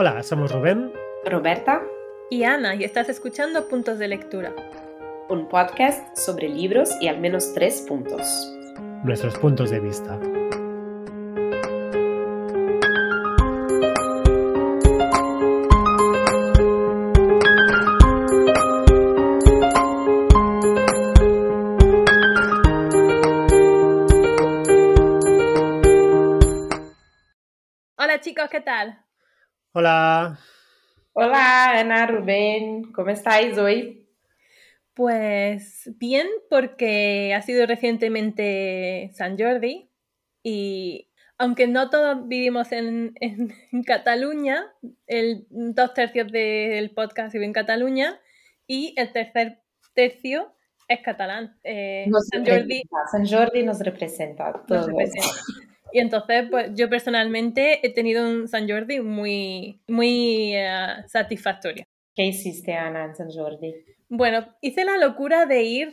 Hola, somos Rubén, Roberta y Ana y estás escuchando Puntos de Lectura. Un podcast sobre libros y al menos tres puntos. Nuestros puntos de vista. Hola chicos, ¿qué tal? Hola. Hola Ana, Rubén, ¿cómo estáis hoy? Pues bien, porque ha sido recientemente San Jordi y aunque no todos vivimos en, Cataluña, el dos tercios del podcast vive en Cataluña y el tercer tercio es catalán. Eh, San, Jordi, San Jordi nos representa. Nos representa. Y entonces, pues yo personalmente he tenido un San Jordi muy, muy eh, satisfactorio. ¿Qué hiciste, Ana, en San Jordi? Bueno, hice la locura de ir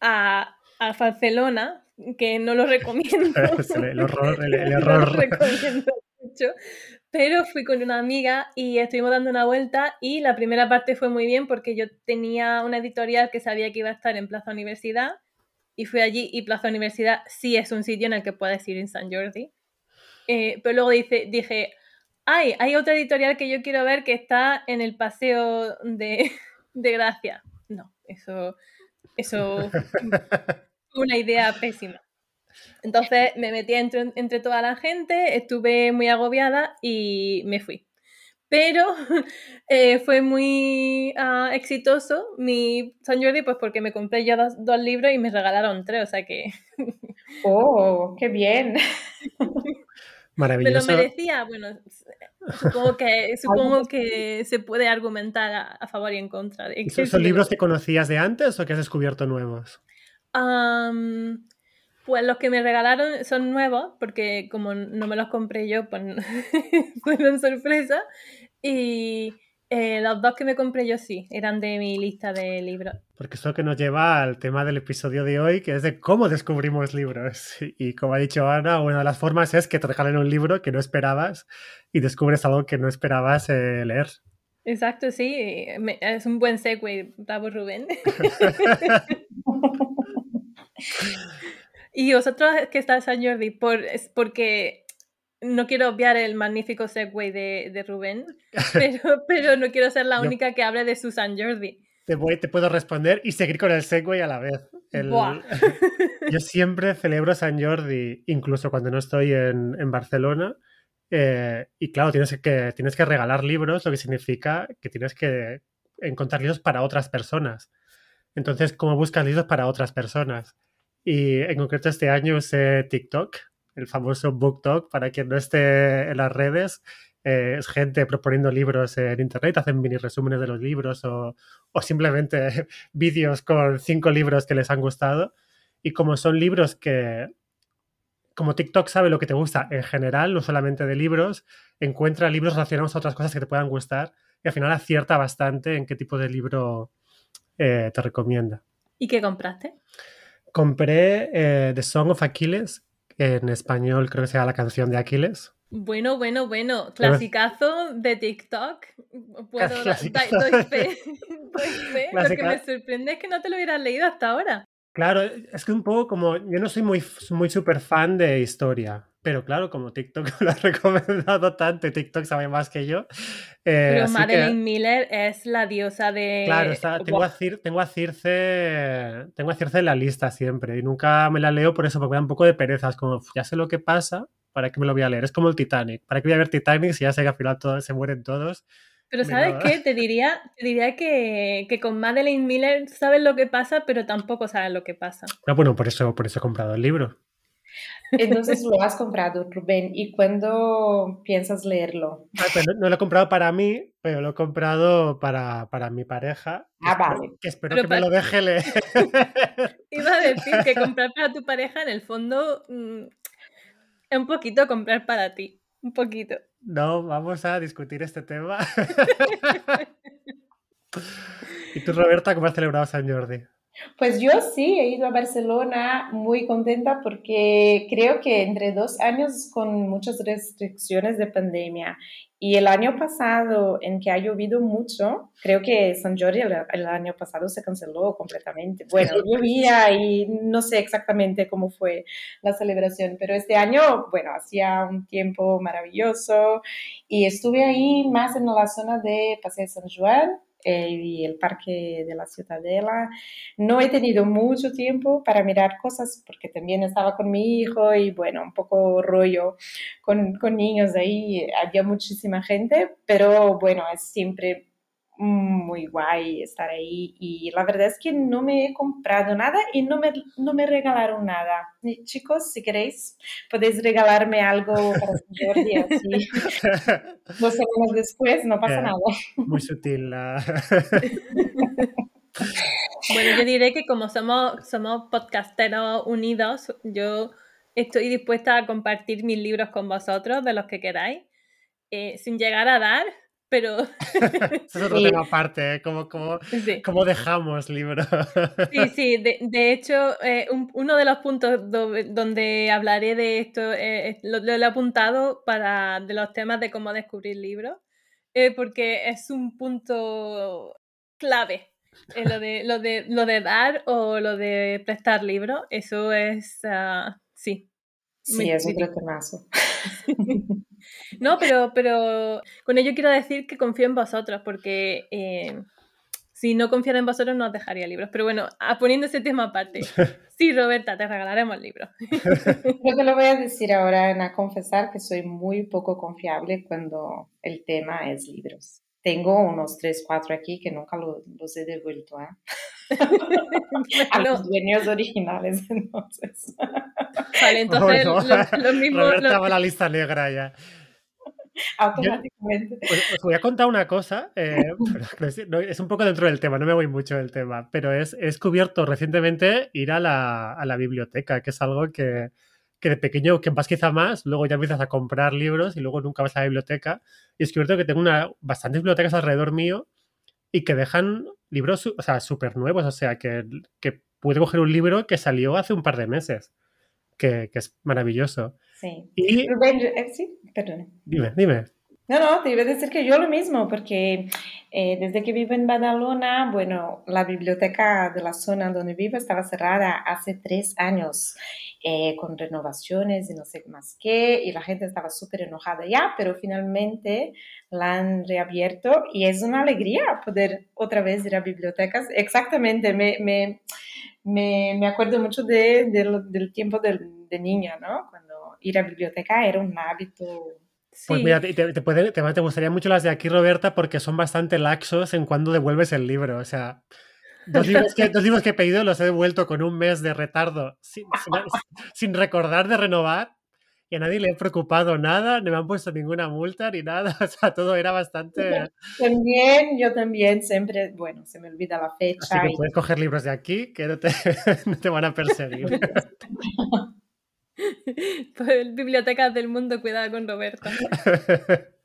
a, a Barcelona, que no lo recomiendo. el horror, el, error. no lo recomiendo mucho. Pero fui con una amiga y estuvimos dando una vuelta y la primera parte fue muy bien porque yo tenía una editorial que sabía que iba a estar en Plaza Universidad y fui allí y Plaza Universidad sí es un sitio en el que puedes ir en San Jordi. Eh, pero luego dice, dije, ay, hay otra editorial que yo quiero ver que está en el Paseo de, de Gracia. No, eso, eso una idea pésima. Entonces me metí entre, entre toda la gente, estuve muy agobiada y me fui. Pero eh, fue muy ah, exitoso mi San Jordi, pues porque me compré yo dos, libros y me regalaron tres, o sea que... ¡Oh, qué bien! Maravilloso. Me lo merecía, bueno, supongo que, supongo que se puede argumentar a, favor y en contra. De ¿Son, libros que conocías de antes o que has descubierto nuevos? pues los que me regalaron son nuevos, porque como no me los compré yo, pues fueron sorpresa. Y eh, los dos que me compré yo sí, eran de mi lista de libros. Porque eso que nos lleva al tema del episodio de hoy, que es de cómo descubrimos libros. Y como ha dicho Ana, una de las formas es que te regalen un libro que no esperabas y descubres algo que no esperabas eh, leer. Exacto, sí. es un buen segue, bravo Rubén. y vosotros que estáis San Jordi, por, es porque no quiero obviar el magnífico segue de, de Rubén, pero, pero, no quiero ser la única que hable de su San Jordi. Te, voy, te puedo responder y seguir con el segue a la vez. Yo siempre celebro San Jordi, incluso cuando no estoy en, en Barcelona. Eh, y claro, tienes que, tienes que regalar libros, lo que significa que tienes que encontrar libros para otras personas. Entonces, ¿cómo buscas libros para otras personas? Y en concreto este año usé TikTok el famoso Book Talk, para quien no esté en las redes, eh, es gente proponiendo libros en internet, hacen mini resúmenes de los libros o, o simplemente vídeos con cinco libros que les han gustado. Y como son libros que, como TikTok sabe lo que te gusta en general, no solamente de libros, encuentra libros relacionados a otras cosas que te puedan gustar y al final acierta bastante en qué tipo de libro eh, te recomienda. ¿Y qué compraste? Compré eh, The Song of Achilles, en español creo que sea la canción de Aquiles. Bueno, bueno, bueno. Clasicazo de TikTok. Puedo dar fe. Lo que me sorprende es que no te lo hubieras leído hasta ahora. Claro, es que un poco como. Yo no soy muy, muy súper fan de historia. Pero claro, como TikTok lo ha recomendado tanto TikTok sabe más que yo. Eh, pero Madeleine Miller es la diosa de. Claro, tengo, a tengo, a Circe, tengo a Circe en la lista siempre y nunca me la leo por eso, porque me da un poco de pereza. Es como, ya sé lo que pasa, ¿para qué me lo voy a leer? Es como el Titanic. ¿Para qué voy a ver Titanic si ya sé que al final todos, se mueren todos? Pero ¿sabes qué? Te diría, te diría que, que, con Madeleine Miller sabes lo que pasa, pero tampoco sabes lo que pasa. Ah, bueno, por eso, por eso he comprado el libro. Entonces lo has comprado, Rubén. ¿Y cuándo piensas leerlo? Ah, pues no, lo he comprado para mí, pero lo he comprado para, para mi pareja. Ah, vale. Que espero que me lo deje leer. Iba a decir que comprar para tu pareja, en el fondo, mm, es un poquito comprar para ti. Un poquito. No, vamos a discutir este tema. ¿Y tú, Roberta, cómo has celebrado San Jordi? Pues yo sí he ido a Barcelona muy contenta porque creo que entre dos años con muchas restricciones de pandemia y el año pasado en que ha llovido mucho, creo que San Jordi el, año pasado se canceló completamente. Bueno, llovía y no sé exactamente cómo fue la celebración, pero este año, bueno, hacía un tiempo maravilloso y estuve ahí más en la zona de Paseo San Juan y el parque de la Ciudadela. No he tenido mucho tiempo para mirar cosas porque también estaba con mi hijo y bueno, un poco rollo con, con niños ahí. Había muchísima gente, pero bueno, es siempre muy guay estar ahí y la verdad es que no me he comprado nada y no me, no me regalaron nada. chicos, si queréis, podéis regalarme algo para Jordi así dos semanas después, no pasa nada. Muy sutil. bueno, yo diré que como somos, somos podcasteros unidos, yo estoy dispuesta a compartir mis libros con vosotros, de los que queráis, eh, sin llegar a dar, pero... es otro tema aparte, ¿eh? ¿Cómo, dejamos libros? sí, sí, de, hecho, eh, uno de los puntos donde hablaré de esto, eh, lo, he apuntado para de los temas de cómo descubrir libros, porque es un punto clave. lo, de, lo, de, lo de dar o lo de prestar libros, eso es, uh, sí. Sí, es otro temazo. No, pero, pero con ello quiero decir que confío en vosotros, porque eh, si no confiara en vosotros no os dejaría libros. Pero bueno, poniendo ese tema aparte, sí, Roberta, te regalaremos libros. Yo te lo voy a decir ahora, a confesar que soy muy poco confiable cuando el tema es libros. Tengo unos 3, 4 aquí que nunca los he devuelto ¿eh? a los dueños originales, entonces. Vale, entonces lo, mismo... Roberta la lista negra ya. Automáticamente. os voy a contar una cosa, eh, es un poco dentro del tema, no me voy mucho del tema, pero es, he descubierto recientemente ir a la, a la biblioteca, que es algo que, que, de pequeño, que vas quizá más, luego ya empiezas a comprar libros y luego nunca vas a la biblioteca. Y he descubierto que tengo una, bastantes bibliotecas alrededor mío y que dejan libros, o sea, súper nuevos, o sea, que, que pude coger un libro que salió hace un par de meses, que, que es maravilloso. Sí. Y... Eh, sí, perdón. Dime, dime. No, no, te iba a decir que yo lo mismo, porque eh, desde que vivo en Badalona, bueno, la biblioteca de la zona donde vivo estaba cerrada hace tres años, eh, con renovaciones y no sé más qué, y la gente estaba súper enojada ya, pero finalmente la han reabierto y es una alegría poder otra vez ir a bibliotecas. Exactamente, me, me, me, me acuerdo mucho de, del tiempo de, de niña, ¿no? Cuando ir a biblioteca era un hábito pues mira, te, te, te, gustaría mucho las de aquí, Roberta, porque son bastante laxos en cuando devuelves el libro. O sea, dos libros que, dos libros que he pedido los he devuelto con un mes de retardo, sin, sin, recordar de renovar. Y a nadie le he preocupado nada, no me han puesto ninguna multa ni nada. O sea, todo era bastante. También, yo también siempre, bueno, se me olvida la fecha. Así que puedes coger libros de aquí que no te, no te van a perseguir. pues, bibliotecas del mundo, cuidado con Roberto.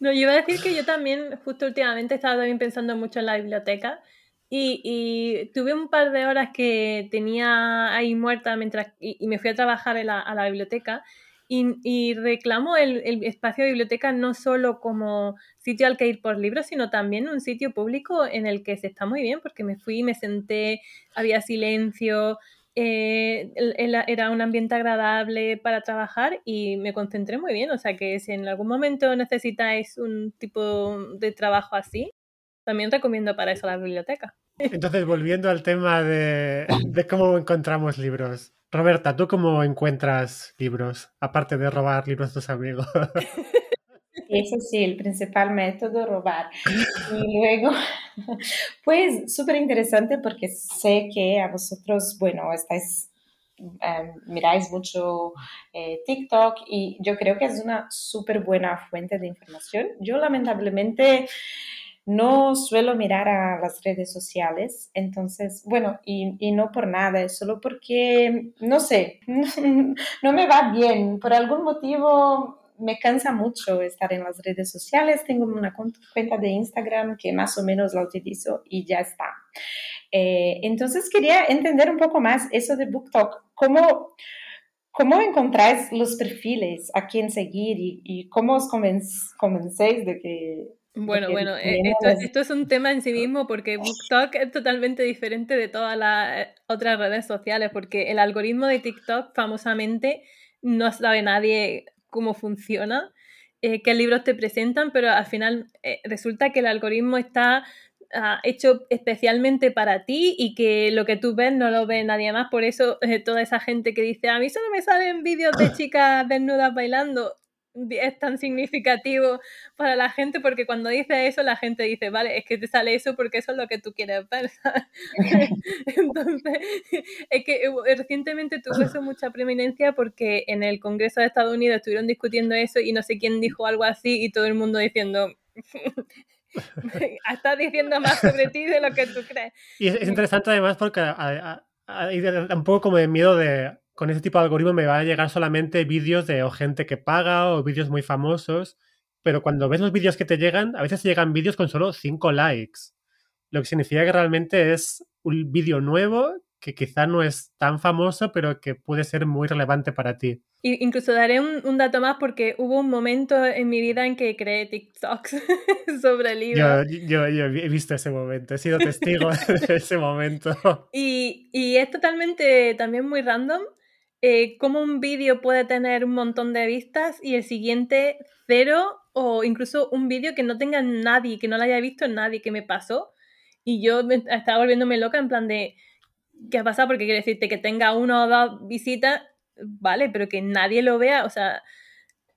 No, yo iba a decir que yo también, justo últimamente, estaba también pensando mucho en la biblioteca y, tuve un par de horas que tenía ahí muerta mientras y, me fui a trabajar a la biblioteca y, reclamo el, el, espacio de biblioteca no solo como sitio al que ir por libros, sino también un sitio público en el que se está muy bien, porque me fui, me senté, había silencio, eh, era un ambiente agradable para trabajar y me concentré muy bien. O sea que si en algún momento necesitáis un tipo de trabajo así, también recomiendo para eso la biblioteca. Entonces, volviendo al tema de, de cómo encontramos libros. Roberta, ¿tú cómo encuentras libros? Aparte de robar libros a tus amigos. Eso sí, el principal método, robar. Y luego, pues súper interesante porque sé que a vosotros, bueno, estáis, em, miráis mucho eh, TikTok y yo creo que es una súper buena fuente de información. Yo lamentablemente no suelo mirar a las redes sociales, entonces, bueno, y, y, no por nada, es solo porque, no sé, no me va bien. Por algún motivo me cansa mucho estar en las redes sociales. Tengo una cuenta de Instagram que más o menos la utilizo y ya está. Eh, entonces quería entender un poco más eso de BookTok. ¿Cómo, cómo encontráis los perfiles a quién seguir y, cómo os convencéis de que... Bueno, bueno, eh, esto, esto, es un tema en sí mismo porque BookTok es totalmente diferente de todas las otras redes sociales porque el algoritmo de TikTok famosamente no sabe nadie cómo funciona, eh, qué libros te presentan, pero al final resulta que el algoritmo está hecho especialmente para ti y que lo que tú ves no lo ve nadie más. Por eso eh, toda esa gente que dice, a mí solo me salen vídeos de chicas desnudas bailando, es tan significativo para la gente porque cuando dice eso la gente dice, vale, es que te sale eso porque eso es lo que tú quieres ver. Entonces, es que eh, recientemente tuvo eso mucha preeminencia porque en el Congreso de Estados Unidos estuvieron discutiendo eso y no sé quién dijo algo así y todo el mundo diciendo, Estás diciendo más sobre ti de lo que tú crees. Y es, interesante además porque hay un poco como de miedo de con ese tipo de algoritmo me van a llegar solamente vídeos de o gente que paga o vídeos muy famosos, pero cuando ves los vídeos que te llegan, a veces llegan vídeos con solo 5 likes, lo que significa que realmente es un vídeo nuevo que quizá no es tan famoso, pero que puede ser muy relevante para ti. incluso daré un, dato más porque hubo un momento en mi vida en que creé TikToks sobre el libro. Yo, yo, he visto ese momento, he sido testigo de ese momento. Y, y, es totalmente también muy random eh, cómo un vídeo puede tener un montón de vistas y el siguiente cero o incluso un vídeo que no tenga nadie, que no lo haya visto nadie, que me pasó. Y yo estaba volviéndome loca en plan de ¿qué ha pasado? Porque quiere decirte que tenga uno o dos visitas, vale, pero que nadie lo vea, o sea...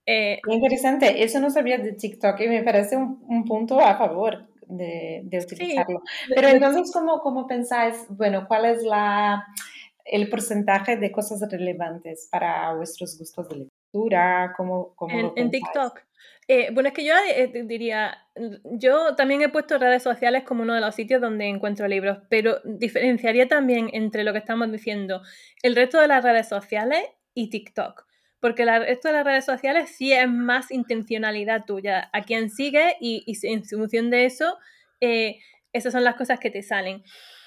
Eh... Interesante, eso no sabía de TikTok y me parece un, punto a favor de, de utilizarlo. pero entonces, ¿cómo, ¿cómo pensáis, bueno, cuál es la, el porcentaje de cosas relevantes para vuestros gustos de lectura? ¿Cómo, cómo en, en TikTok. Eh, bueno, es que yo eh, diría, yo también he puesto redes sociales como uno de los sitios donde encuentro libros, pero diferenciaría también entre lo que estamos diciendo, el resto de las redes sociales y TikTok. Porque el resto de las redes sociales sí es más intencionalidad tuya, a quien sigue y, en función de eso, eh, esas son las cosas que te salen.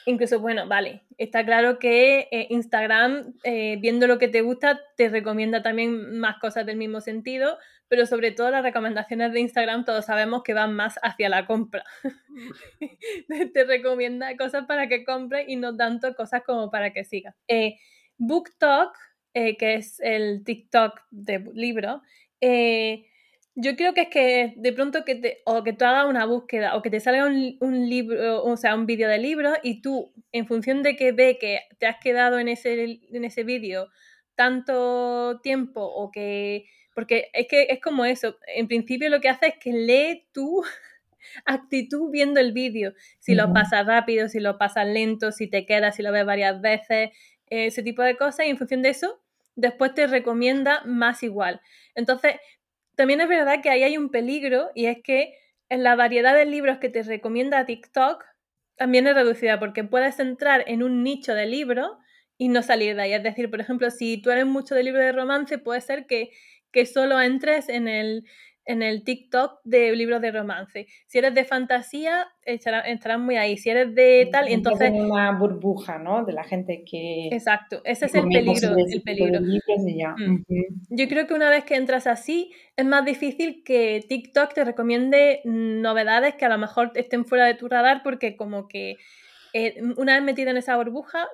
Incluso, bueno, vale, está claro que Instagram, viendo lo que te gusta, te recomienda también más cosas del mismo sentido, pero sobre todo las recomendaciones de Instagram todos sabemos que van más hacia la compra. Te recomienda cosas para que compres y no tanto cosas como para que sigas. Eh, BookTok, eh, que es el TikTok de libro, eh, yo creo que es que de pronto que te, o que tú hagas una búsqueda o que te salga un, libro, o sea, un vídeo de libro y tú, en función de que ve que te has quedado en ese, en ese vídeo tanto tiempo o que porque es que es como eso. En principio lo que hace es que lee tu actitud viendo el vídeo. Si lo pasas rápido, si lo pasas lento, si te quedas, si lo ves varias veces, ese tipo de cosas. Y en función de eso, después te recomienda más igual. Entonces, también es verdad que ahí hay un peligro y es que en la variedad de libros que te recomienda TikTok también es reducida porque puedes entrar en un nicho de libros y no salir de ahí. Es decir, por ejemplo, si tú eres mucho de libro de romance, puede ser que que solo entres en el, en el TikTok de libros de romance. Si eres de fantasía, estarás muy ahí. Si eres de tal, entonces... Una burbuja, ¿no? De la gente que... Exacto, ese es el peligro. El peligro. Mm. Yo creo que una vez que entras así, es más difícil que TikTok te recomiende novedades que a lo mejor estén fuera de tu radar porque como que eh, una vez metida en esa burbuja,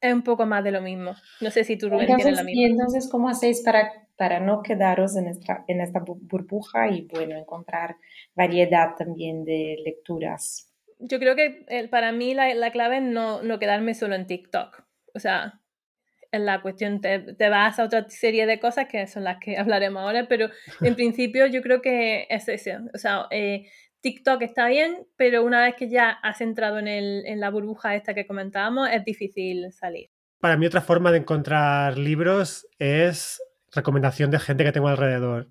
es un poco más de lo mismo. No sé si tú, Rubén, tienes la misma. Y entonces, ¿cómo hacéis para para no quedaros en esta, en esta burbuja y bueno, encontrar variedad también de lecturas. Yo creo que para mí la, clave es no, no, quedarme solo en TikTok. O sea, en la cuestión te, te, vas a otra serie de cosas que son las que hablaremos ahora, pero en principio yo creo que es eso. O sea, eh, TikTok está bien, pero una vez que ya has entrado en, el, en la burbuja esta que comentábamos, es difícil salir. Para mí otra forma de encontrar libros es recomendación de gente que tengo alrededor,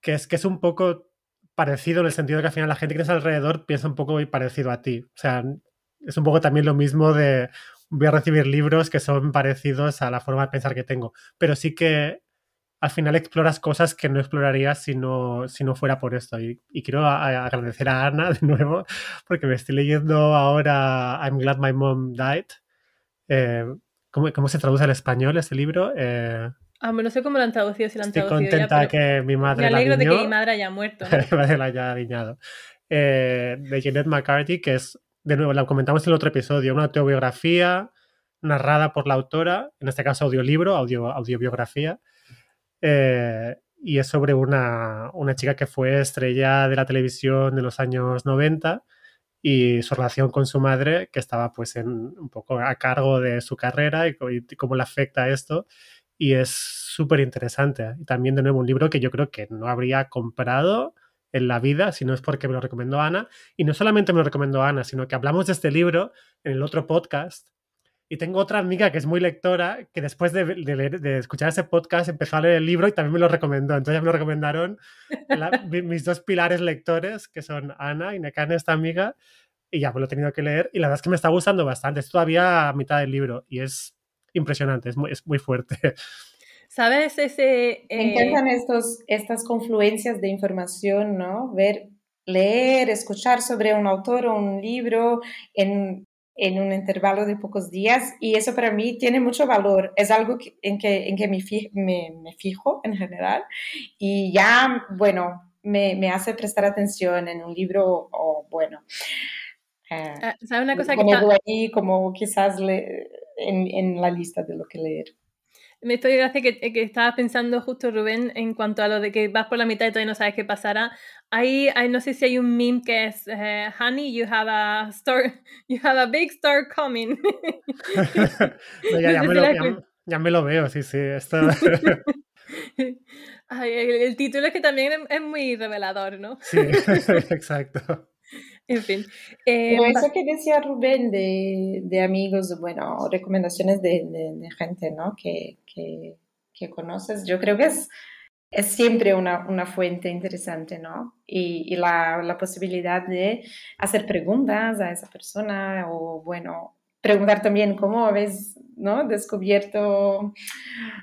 que es que es un poco parecido en el sentido de que al final la gente que tienes alrededor piensa un poco parecido a ti. O sea, es un poco también lo mismo de voy a recibir libros que son parecidos a la forma de pensar que tengo. Pero sí que al final exploras cosas que no explorarías si no, si no fuera por esto. Y, quiero agradecer a Ana de nuevo, porque me estoy leyendo ahora I'm Glad My Mom Died. Eh, ¿cómo, se traduce al español ese libro? Eh, ah, no sé cómo lo han traducido, si lo han estoy contenta que mi madre Me alegro de que mi madre haya muerto. mi madre la haya adiñado. Eh, de Jeanette McCarthy, que es, de nuevo, la comentamos en el otro episodio, una autobiografía narrada por la autora, en este caso audiolibro, audio, audiobiografía, eh, y es sobre una, una, chica que fue estrella de la televisión de los años 90 y su relación con su madre, que estaba pues en, un poco a cargo de su carrera y, cómo le afecta esto. Y es súper interesante. Y también de nuevo un libro que yo creo que no habría comprado en la vida, si no es porque me lo recomendó Ana. Y no solamente me lo recomendó Ana, sino que hablamos de este libro en el otro podcast y tengo otra amiga que es muy lectora, que después de, escuchar ese podcast empezó a leer el libro y también me lo recomendó. Entonces me lo recomendaron mis dos pilares lectores, que son Ana y Nekane, esta amiga, y ya me lo he tenido que leer. Y la verdad es que me está gustando bastante. Es todavía a mitad del libro y es impresionante, es muy, es muy fuerte. ¿Sabes ese...? Me eh, encantan estos, estas confluencias de información, ¿no? Ver, leer, escuchar sobre un autor o un libro en en un intervalo de pocos días y eso para mí tiene mucho valor. Es algo en que, en que me, me, fijo en general y ya, bueno, me, me, hace prestar atención en un libro o, bueno. Eh, ah, ¿Sabes una cosa que está... ahí como quizás le, en, en la lista de lo que leer? Me estoy gracia que, que estaba pensando justo Rubén en cuanto a lo de que vas por la mitad y todavía no sabes qué pasará. Ahí, no sé si hay un meme que es eh, Honey, you have a star, you have a big star coming. ya, me lo, veo, sí, sí. Esto... el, título es que también es, muy revelador, ¿no? Sí, exacto. En fin. Eh, eso que decía Rubén de, de amigos, bueno, recomendaciones de, de, gente, ¿no? Que, que, que, conoces, yo creo que es, es siempre una, una fuente interesante, ¿no? Y, y la, la, posibilidad de hacer preguntas a esa persona o, bueno, preguntar también cómo habéis, ¿no? Descubierto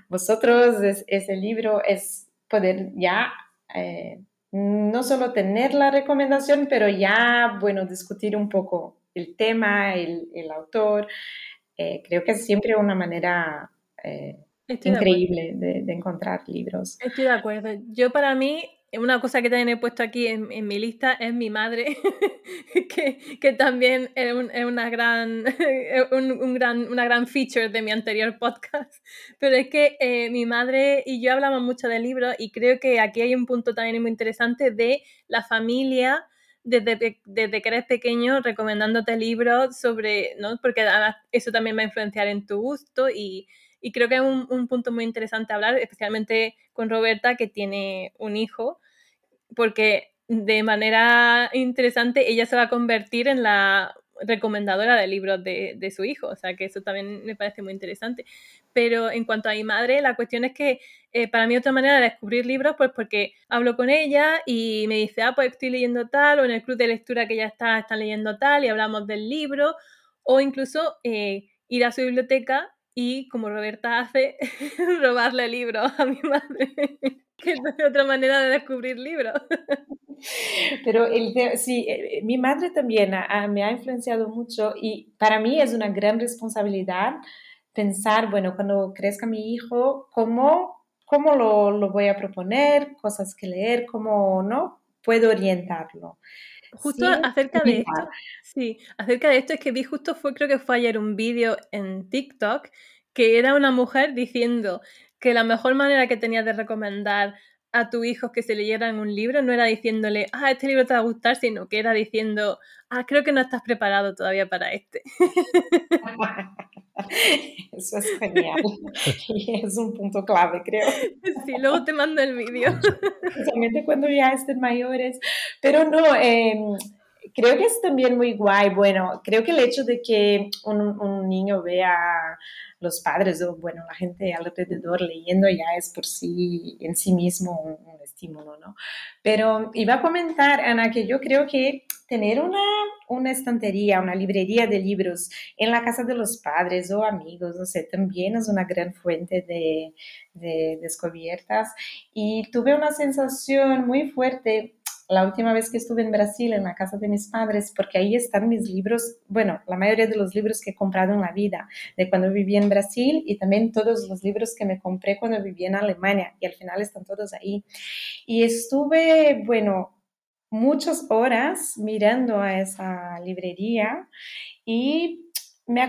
vosotros ese libro, es poder ya... Eh, no solo tener la recomendación, pero ya, bueno, discutir un poco el tema, el, autor. Eh, creo que es siempre una manera eh, increíble de, de, encontrar libros. Estoy de acuerdo. Yo para mí una cosa que también he puesto aquí en, en mi lista es mi madre, que, que, también es, un, es una, gran, un, un, gran, una gran feature de mi anterior podcast. Pero es que eh, mi madre y yo hablamos mucho de libros y creo que aquí hay un punto también muy interesante de la familia desde, desde que eres pequeño recomendándote libros sobre, ¿no? Porque eso también va a influenciar en tu gusto y, y creo que es un, un, punto muy interesante hablar, especialmente con Roberta, que tiene un hijo, porque de manera interesante ella se va a convertir en la recomendadora de libros de, de, su hijo, o sea que eso también me parece muy interesante. Pero en cuanto a mi madre, la cuestión es que eh, para mí otra manera de descubrir libros, pues porque hablo con ella y me dice, ah, pues estoy leyendo tal, o en el club de lectura que ya está, están leyendo tal, y hablamos del libro, o incluso eh, ir a su biblioteca y como Roberta hace, robarle libros a mi madre, que es otra manera de descubrir libros. Pero el, sí, eh, mi madre también me ha influenciado mucho y para mí es una gran responsabilidad pensar, bueno, cuando crezca mi hijo, ¿cómo, cómo lo, lo voy a proponer? Cosas que leer, ¿cómo no? Puedo orientarlo. Justo acerca de esto, sí, acerca de esto es que vi justo fue, creo que fue ayer un vídeo en TikTok que era una mujer diciendo que la mejor manera que tenía de recomendar a tu hijo que se leyeran un libro no era diciéndole, ah, este libro te va a gustar, sino que era diciendo, ah, creo que no estás preparado todavía para este. Eso es genial. Y es un punto clave, creo. Sí, luego te mando el vídeo. Especialmente cuando ya estén mayores. Pero no, em, creo que es también muy guay. Bueno, creo que el hecho de que un, un niño vea los padres o, bueno, la gente alrededor leyendo ya es por sí, en sí mismo un, estímulo, ¿no? Pero iba a comentar, Ana, que yo creo que tener una, una estantería, una librería de libros en la casa de los padres o amigos, no sé, también es una gran fuente de, de descubiertas. Y tuve una sensación muy fuerte la última vez que estuve en Brasil, en la casa de mis padres, porque ahí están mis libros, bueno, la mayoría de los libros que he comprado en la vida, de cuando viví en Brasil y también todos los libros que me compré cuando viví en Alemania, y al final están todos ahí. Y estuve, bueno, muchas horas mirando a esa librería y me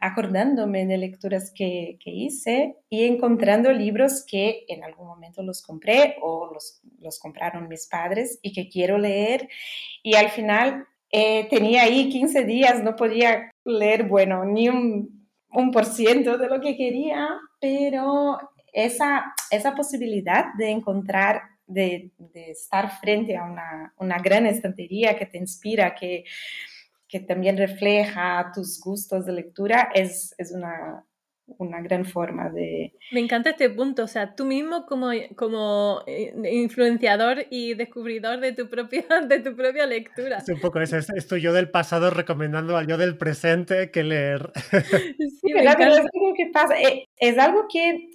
acordándome de lecturas que, hice y encontrando libros que en algún momento los compré o los, los compraron mis padres y que quiero leer. Y al final eh, tenía ahí 15 días, no podía leer, bueno, ni un, un por ciento de lo que quería, pero esa, esa posibilidad de encontrar de, de, estar frente a una, una gran estantería que te inspira, que, que también refleja tus gustos de lectura, es, es una, una gran forma de... Me encanta este punto, o sea, tú mismo como, como eh, influenciador y descubridor de tu, propia, de tu propia lectura. Es un poco eso, es, tu yo del pasado recomendando al yo del presente que leer. Sí, es algo que pasa, eh, es algo que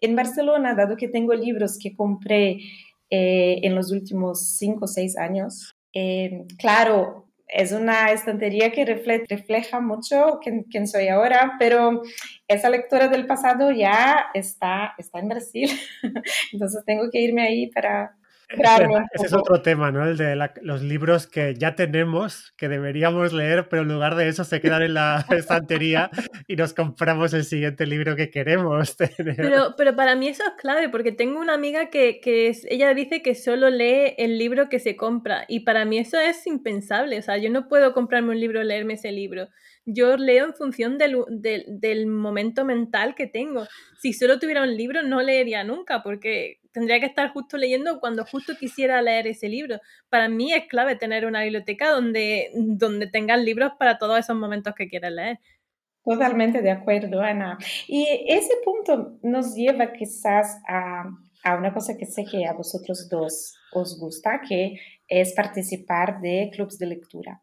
en Barcelona, dado que tengo libros que compré eh, en los últimos cinco o seis años, claro, es una estantería que refleja mucho quién, soy ahora, pero esa lectura del pasado ya está, está en Brasil, entonces tengo que irme ahí para, ese es otro tema, ¿no? El de los libros que ya tenemos, que deberíamos leer, pero en lugar de eso se quedan en la estantería y nos compramos el siguiente libro que queremos tener. Pero, pero para mí eso es clave, porque tengo una amiga que, que ella dice que solo lee el libro que se compra, y para mí eso es impensable. O sea, yo no puedo comprarme un libro, leerme ese libro yo leo en función del, del, momento mental que tengo. Si solo tuviera un libro, no leería nunca, porque tendría que estar justo leyendo cuando justo quisiera leer ese libro. Para mí es clave tener una biblioteca donde, donde tengas libros para todos esos momentos que quieras leer. Totalmente de acuerdo, Ana. Y ese punto nos lleva quizás a, a una cosa que sé que a vosotros dos os gusta, que es participar de clubes de lectura,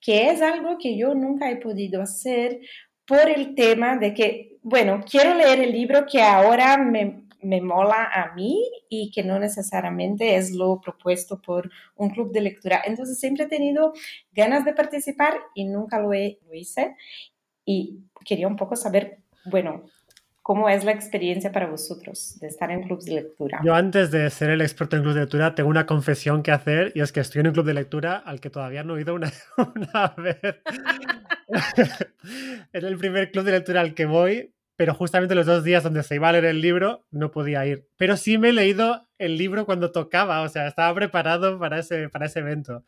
que es algo que yo nunca he podido hacer por el tema de que, bueno, quiero leer el libro que ahora me, me mola a mí y que no necesariamente es lo propuesto por un club de lectura. Entonces siempre he tenido ganas de participar y nunca lo, he, lo hice. Y quería un poco saber, bueno, ¿Cómo es la experiencia para vosotros de estar en clubes de lectura? Yo antes de ser el experto en clubes de lectura tengo una confesión que hacer y es que estoy en un club de lectura al que todavía no he ido una, una vez. es el primer club de lectura al que voy, pero justamente los dos días donde se iba a leer el libro no podía ir. Pero sí me he leído el libro cuando tocaba, o sea, estaba preparado para ese, para ese evento.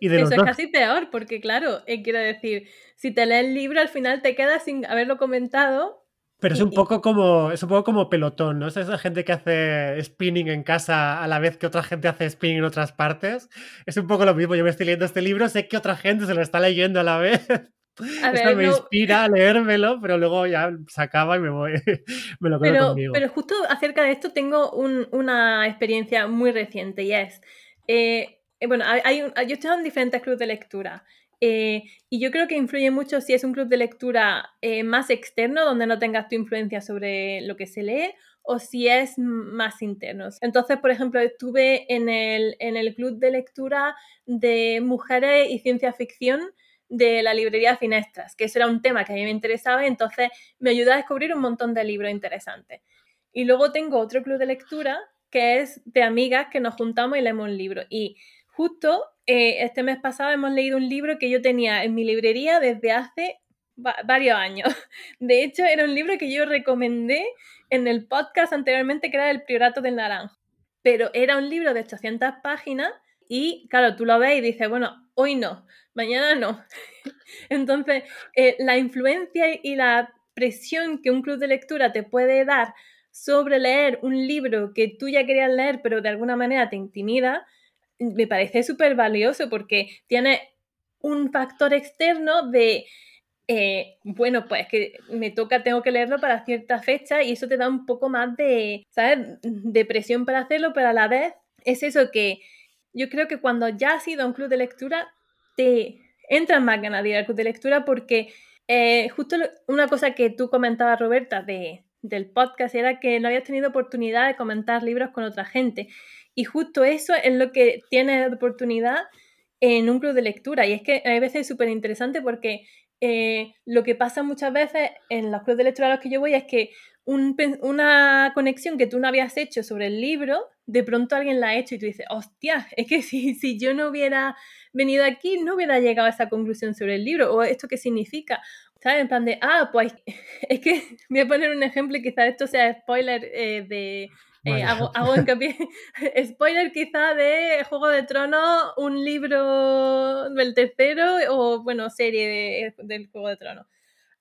Y de Eso es casi peor, porque claro, eh, quiero decir, si te lees el libro al final te quedas sin haberlo comentado pero es un poco como es un poco como pelotón, ¿no? Es esa gente que hace spinning en casa a la vez que otra gente hace spinning en otras partes. Es un poco lo mismo. Yo me estoy leyendo este libro, sé que otra gente se lo está leyendo a la vez. Esto me inspira a leérmelo, pero luego ya se acaba y me voy, me lo quedo pero, conmigo. Pero justo acerca de esto tengo una experiencia muy reciente y es, eh, eh, bueno, hay yo he estado en diferentes clubes de lectura eh, y yo creo que influye mucho si es un club de lectura eh, más externo, donde no tengas tu influencia sobre lo que se lee, o si es más interno. Entonces, por ejemplo, estuve en el, en el club de lectura de mujeres y ciencia ficción de la librería Finestras, que eso era un tema que a mí me interesaba entonces me ayudó a descubrir un montón de libros interesantes. Y luego tengo otro club de lectura que es de amigas que nos juntamos y leemos un libro. Y justo eh, este mes pasado hemos leído un libro que yo tenía en mi librería desde hace varios años. De hecho, era un libro que yo recomendé en el podcast anteriormente, que era El Priorato del Naranjo. Pero era un libro de 800 páginas y, claro, tú lo ves y dices, bueno, hoy no, mañana no. Entonces, eh, la influencia y la presión que un club de lectura te puede dar sobre leer un libro que tú ya querías leer, pero de alguna manera te intimida, me parece súper valioso porque tiene un factor externo de, eh, bueno, pues que me toca, tengo que leerlo para cierta fecha y eso te da un poco más de, ¿sabes? De presión para hacerlo, pero a la vez es eso que yo creo que cuando ya has ido a un club de lectura, te entran más ganas de ir al club de lectura porque eh, justo una cosa que tú comentabas, Roberta, de, del podcast era que no habías tenido oportunidad de comentar libros con otra gente. Y justo eso es lo que tienes oportunidad en un club de lectura. Y es que a veces es súper interesante porque eh, lo que pasa muchas veces en los clubes de lectura a los que yo voy es que una conexión que tú no habías hecho sobre el libro, de pronto alguien la ha hecho y tú dices, hostia, es que si, si yo no hubiera venido aquí, no hubiera llegado a esa conclusión sobre el libro, o esto qué significa. ¿Sabes? En plan de, ah, pues es que voy a poner un ejemplo y quizás esto sea spoiler eh, de, eh, hago, hago hincapié. Spoiler quizá de Juego de Tronos, un libro del tercero o, bueno, serie del Juego de Tronos.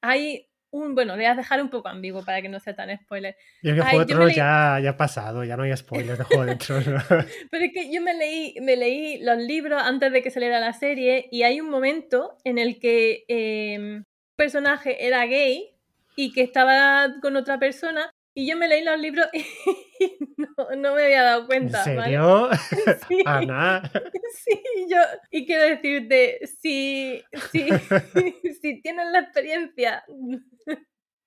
Hay un, bueno, voy a dejar un poco ambiguo para que no sea tan spoiler. Yo que Juego de Tronos ya, ya ha pasado, ya no hay spoilers de Juego de Tronos. Pero es que yo me leí, me leí los libros antes de que saliera la serie y hay un momento en el que eh, un personaje era gay y que estaba con otra persona y yo me leí los libros y no, me había dado cuenta. ¿En serio? Sí. Ana. Sí, yo. Y quiero decirte, si, si, si tienes la experiencia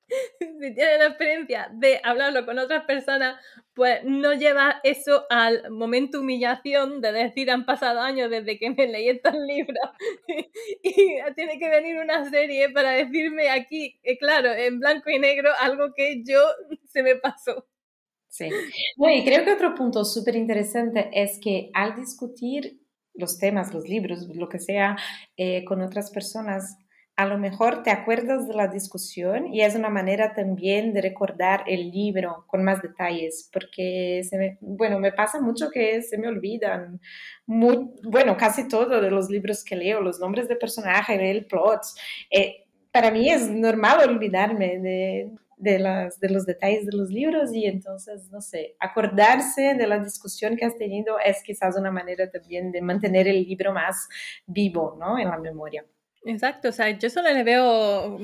si tienes la experiencia de hablarlo con otras personas, pues no llevas eso al momento humillación de decir han pasado años desde que me leí estos libros y tiene que venir una serie para decirme aquí, claro, en blanco y negro, algo que yo se me pasó. Sí. y creo que otro punto súper interesante es que al discutir los temas, los libros, lo que sea, eh, con otras personas, a lo mejor te acuerdas de la discusión y es una manera también de recordar el libro con más detalles, porque se me, bueno, me pasa mucho que se me olvidan, muy, bueno, casi todo de los libros que leo, los nombres de personajes, el plot. Eh, para mí es normal olvidarme de, de, los detalles de los libros y entonces, no sé, acordarse de la discusión que has tenido es quizás una manera también de mantener el libro más vivo, ¿no? En la memoria. Exacto, o sea, yo solo le veo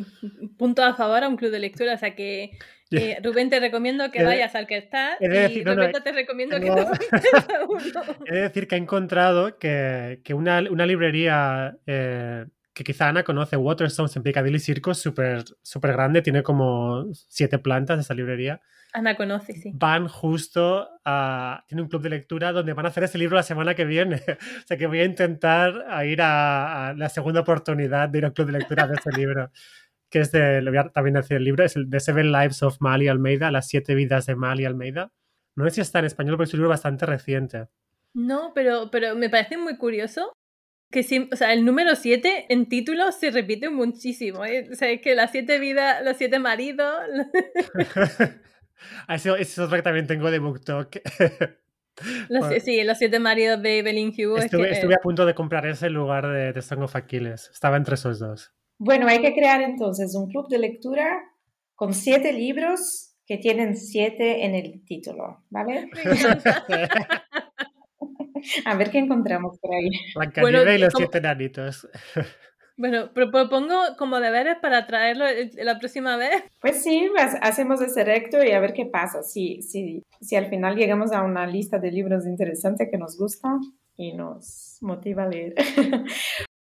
punto a favor a un club de lectura, o sea que eh, Rubén te recomiendo que vayas al que está y decir, te recomiendo que te uno. He de decir que he encontrado que, que una, una, librería eh, que quizá Ana conoce, Waterstones en Piccadilly Circus, súper super grande, tiene como siete plantas esa librería. Ana conoce, sí. Van justo a. Tiene un club de lectura donde van a hacer ese libro la semana que viene. o sea que voy a intentar ir a, la segunda oportunidad de ir al club de lectura de ese libro. Que es de. Lo voy a también decir el libro, es el The Seven Lives of Mali Almeida, Las Siete Vidas de Mali Almeida. No sé si está en español, pero es un libro bastante reciente. No, pero, pero me parece muy curioso que sí, o sea, el número 7 en título se repite muchísimo. ¿eh? O sea, es que las siete vidas, los siete maridos. Eso, es otra que también tengo de BookTok. sí, los siete maridos de Evelyn Hugo. Estuve, a punto de comprar ese en lugar de, de Song of Achilles. Estaba entre esos dos. Bueno, hay que crear entonces un club de lectura con siete libros que tienen siete en el título, ¿vale? a ver qué encontramos por ahí. La y los siete nanitos. Bueno, propongo como deberes para traerlo la próxima vez. Pues sí, hacemos ese recto y a ver qué pasa. Si, si, si al final llegamos a una lista de libros interesantes que nos gustan y nos motiva a leer.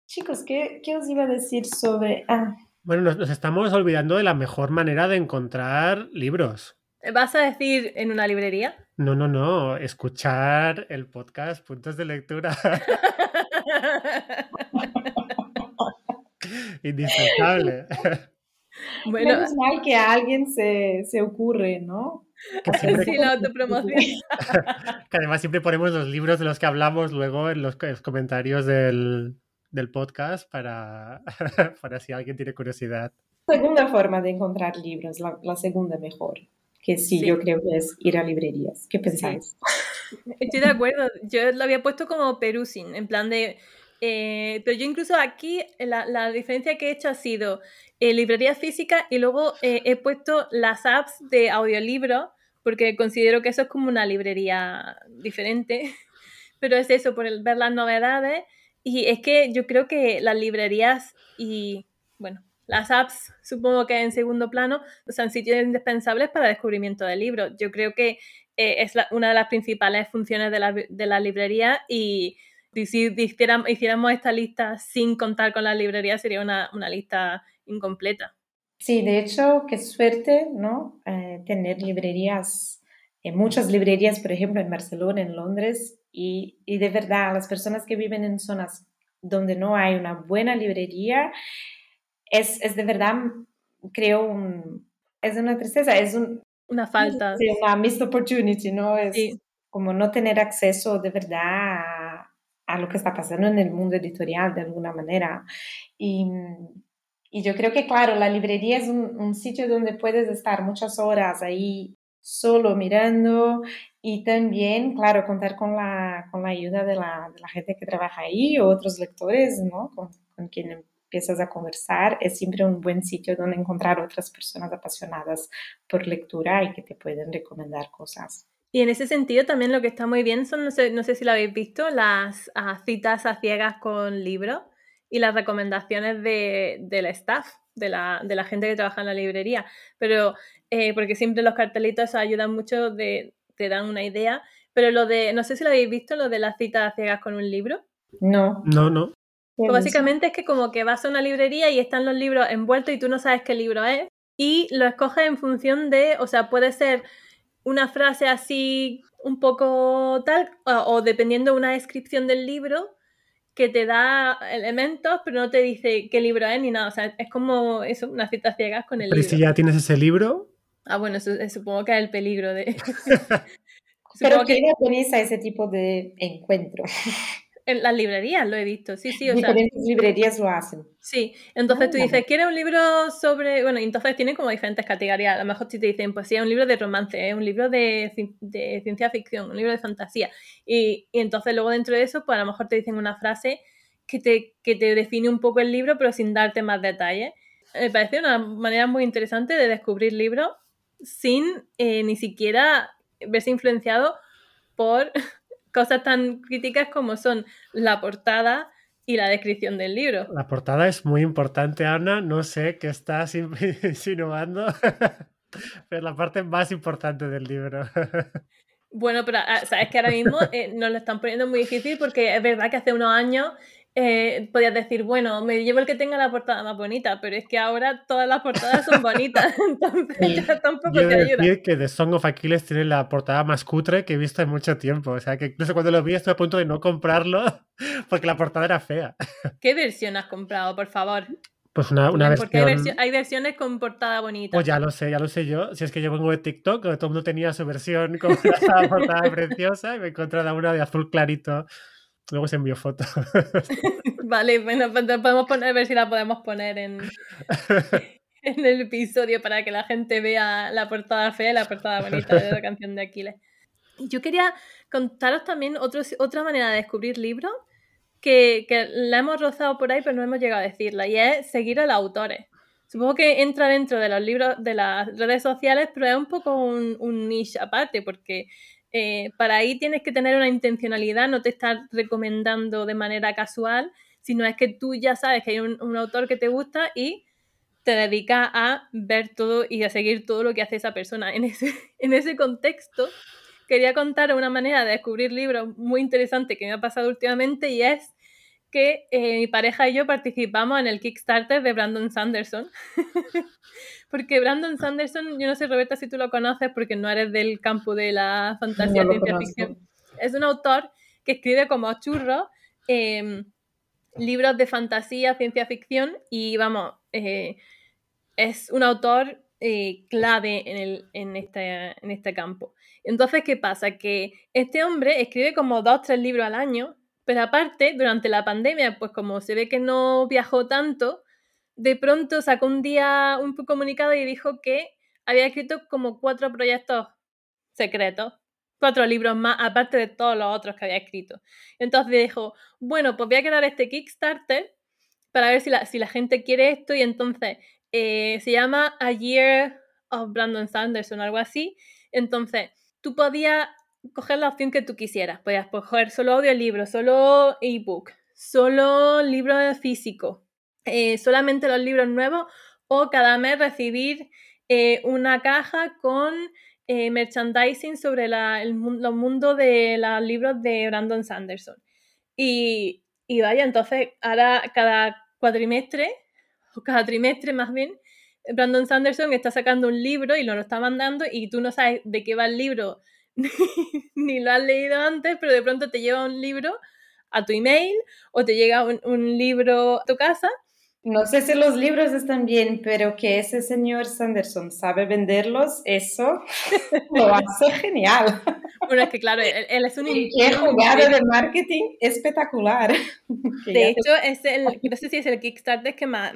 Chicos, ¿qué, ¿qué, os iba a decir sobre... Ah. Bueno, nos, nos estamos olvidando de la mejor manera de encontrar libros. ¿Vas a decir en una librería? No, no, no. Escuchar el podcast Puntos de Lectura. Indispensable. Bueno, Menos mal que a alguien se, se ocurre, ¿no? Que sí, la autopromoción. que además siempre ponemos los libros de los que hablamos luego en los, comentarios del, del podcast para, para si alguien tiene curiosidad. Segunda forma de encontrar libros, la, la segunda mejor, que sí, yo creo que es ir a librerías. ¿Qué pensáis? Estoy de acuerdo. Yo lo había puesto como perusing, en plan de eh, pero yo incluso aquí la, diferencia que he hecho ha sido eh, librería física y luego eh, he puesto las apps de audiolibro porque considero que eso es como una librería diferente. Pero es eso, por el, ver las novedades. Y es que yo creo que las librerías y, bueno, las apps, supongo que en segundo plano, son sitios indispensables para el descubrimiento de libros. Yo creo que es una de las principales funciones de la, de la librería y si hiciéramos, hiciéramos esta lista sin contar con las librerías, sería una, lista incompleta. Sí, de hecho, qué suerte, ¿no? Eh, tener librerías, eh, muchas librerías, por ejemplo, en Barcelona, en Londres, y, y, de verdad, las personas que viven en zonas donde no hay una buena librería, es, es de verdad, creo, un, es una tristeza, es un, una falta. una missed opportunity, ¿no? Es como no tener acceso de verdad a, a, lo que está pasando en el mundo editorial de alguna manera. Y, y yo creo que, claro, la librería es un, un, sitio donde puedes estar muchas horas ahí solo mirando y también, claro, contar con la, con la ayuda de la, de la gente que trabaja ahí o otros lectores, ¿no? Con, con quien empiezas a conversar, es siempre un buen sitio donde encontrar otras personas apasionadas por lectura y que te pueden recomendar cosas. Y en ese sentido también lo que está muy bien son, no sé, no sé si lo habéis visto, las ah, citas a ciegas con libros y las recomendaciones de, del staff, de la, de la, gente que trabaja en la librería. Pero, eh, porque siempre los cartelitos ayudan mucho, de, te dan una idea. Pero lo de, no sé si lo habéis visto, lo de las citas a ciegas con un libro. No. No, no. Pues básicamente es que como que vas a una librería y están los libros envueltos y tú no sabes qué libro es y lo escoges en función de, o sea, puede ser una frase así un poco tal o, dependiendo de una descripción del libro que te da elementos pero no te dice qué libro es ni nada, o sea, es como eso, una cita ciegas con el pero libro. si ya tienes ese libro? Ah, bueno, supongo que es el peligro de... pero que... ¿qué a ese tipo de encuentro? En las librerías lo he visto, sí, sí. O diferentes librerías lo hacen. Sí, entonces tú ah, dices, ¿quieres un libro sobre...? Bueno, entonces tienen como diferentes categorías. A lo mejor si te dicen, pues sí, es un libro de romance, es un libro de, ciencia ficción, un libro de fantasía. Y, entonces luego dentro de eso, pues a lo mejor te dicen una frase que te, que te define un poco el libro, pero sin darte más detalles. Me parece una manera muy interesante de descubrir libros sin eh, ni siquiera verse influenciado por cosas tan críticas como son la portada y la descripción del libro. La portada es muy importante, Ana. No sé qué estás insinuando, pero la parte más importante del libro. Bueno, pero ah, sabes que ahora mismo eh, nos lo están poniendo muy difícil porque es verdad que hace unos años eh, podías decir, bueno, me llevo el que tenga la portada más bonita, pero es que ahora todas las portadas son bonitas, entonces ya tampoco te ayuda. decir que The Song of Achilles tiene la portada más cutre que he visto en mucho tiempo, o sea que incluso cuando lo vi estoy a punto de no comprarlo porque la portada era fea. ¿Qué versión has comprado, por favor? Pues una, una versión... Porque hay, versiones con portada bonita. Pues ya lo sé, ya lo sé yo. Si es que yo pongo de TikTok, todo el mundo tenía su versión con portada preciosa y me he encontrado una de azul clarito Luego se envió foto. vale, bueno, pues podemos poner, a ver si la podemos poner en, en el episodio para que la gente vea la portada fea y la portada bonita de la canción de Aquiles. Yo quería contaros también otra manera de descubrir libros que, que, la hemos rozado por ahí, pero no hemos llegado a decirla, y es seguir a los autores. Supongo que entra dentro de los libros de las redes sociales, pero es un poco un, un niche aparte, porque eh, para ahí tienes que tener una intencionalidad, no te estás recomendando de manera casual, sino es que tú ya sabes que hay un, autor que te gusta y te dedicas a ver todo y a seguir todo lo que hace esa persona. En ese, en ese contexto, quería contar una manera de descubrir libros muy interesante que me ha pasado últimamente y es que eh, mi pareja y yo participamos en el Kickstarter de Brandon Sanderson. porque Brandon Sanderson, yo no sé, Roberta, si tú lo conoces, porque no eres del campo de la fantasía y ciencia ficción. Es un autor que escribe como churro em, libros de fantasía, ciencia ficción, y vamos, eh, es un autor eh, clave en, el, en, este, en este campo. Entonces, ¿qué pasa? Que este hombre escribe como dos, tres libros al año pero aparte, durante la pandemia, pues como se ve que no viajó tanto, de pronto sacó un día un comunicado y dijo que había escrito como cuatro proyectos secretos, cuatro libros más, aparte de todos los otros que había escrito. Entonces dijo, bueno, pues voy a crear este Kickstarter para ver si la, si la gente quiere esto y entonces eh, se llama A Year of Brandon Sanderson, algo así. Entonces, tú podías coger la opción que tú quisieras. Podías coger solo audiolibro, solo ebook, solo libro físico, eh, solamente los libros nuevos o cada mes recibir eh, una caja con eh, merchandising sobre el, los mundos de los libros de Brandon Sanderson. Y, vaya, entonces ahora cada cuatrimestre, o cada trimestre más bien, Brandon Sanderson está sacando un libro y nos lo está mandando y tú no sabes de qué va el libro ni lo has leído antes, pero de pronto te lleva un libro a tu email o te llega un libro a tu casa no sé si los libros están bien, pero que ese señor Sanderson sabe venderlos, eso lo hace genial. Bueno, es que claro, él, es un... Y qué jugada de marketing espectacular. De hecho, es el, no sé si es el Kickstarter que más,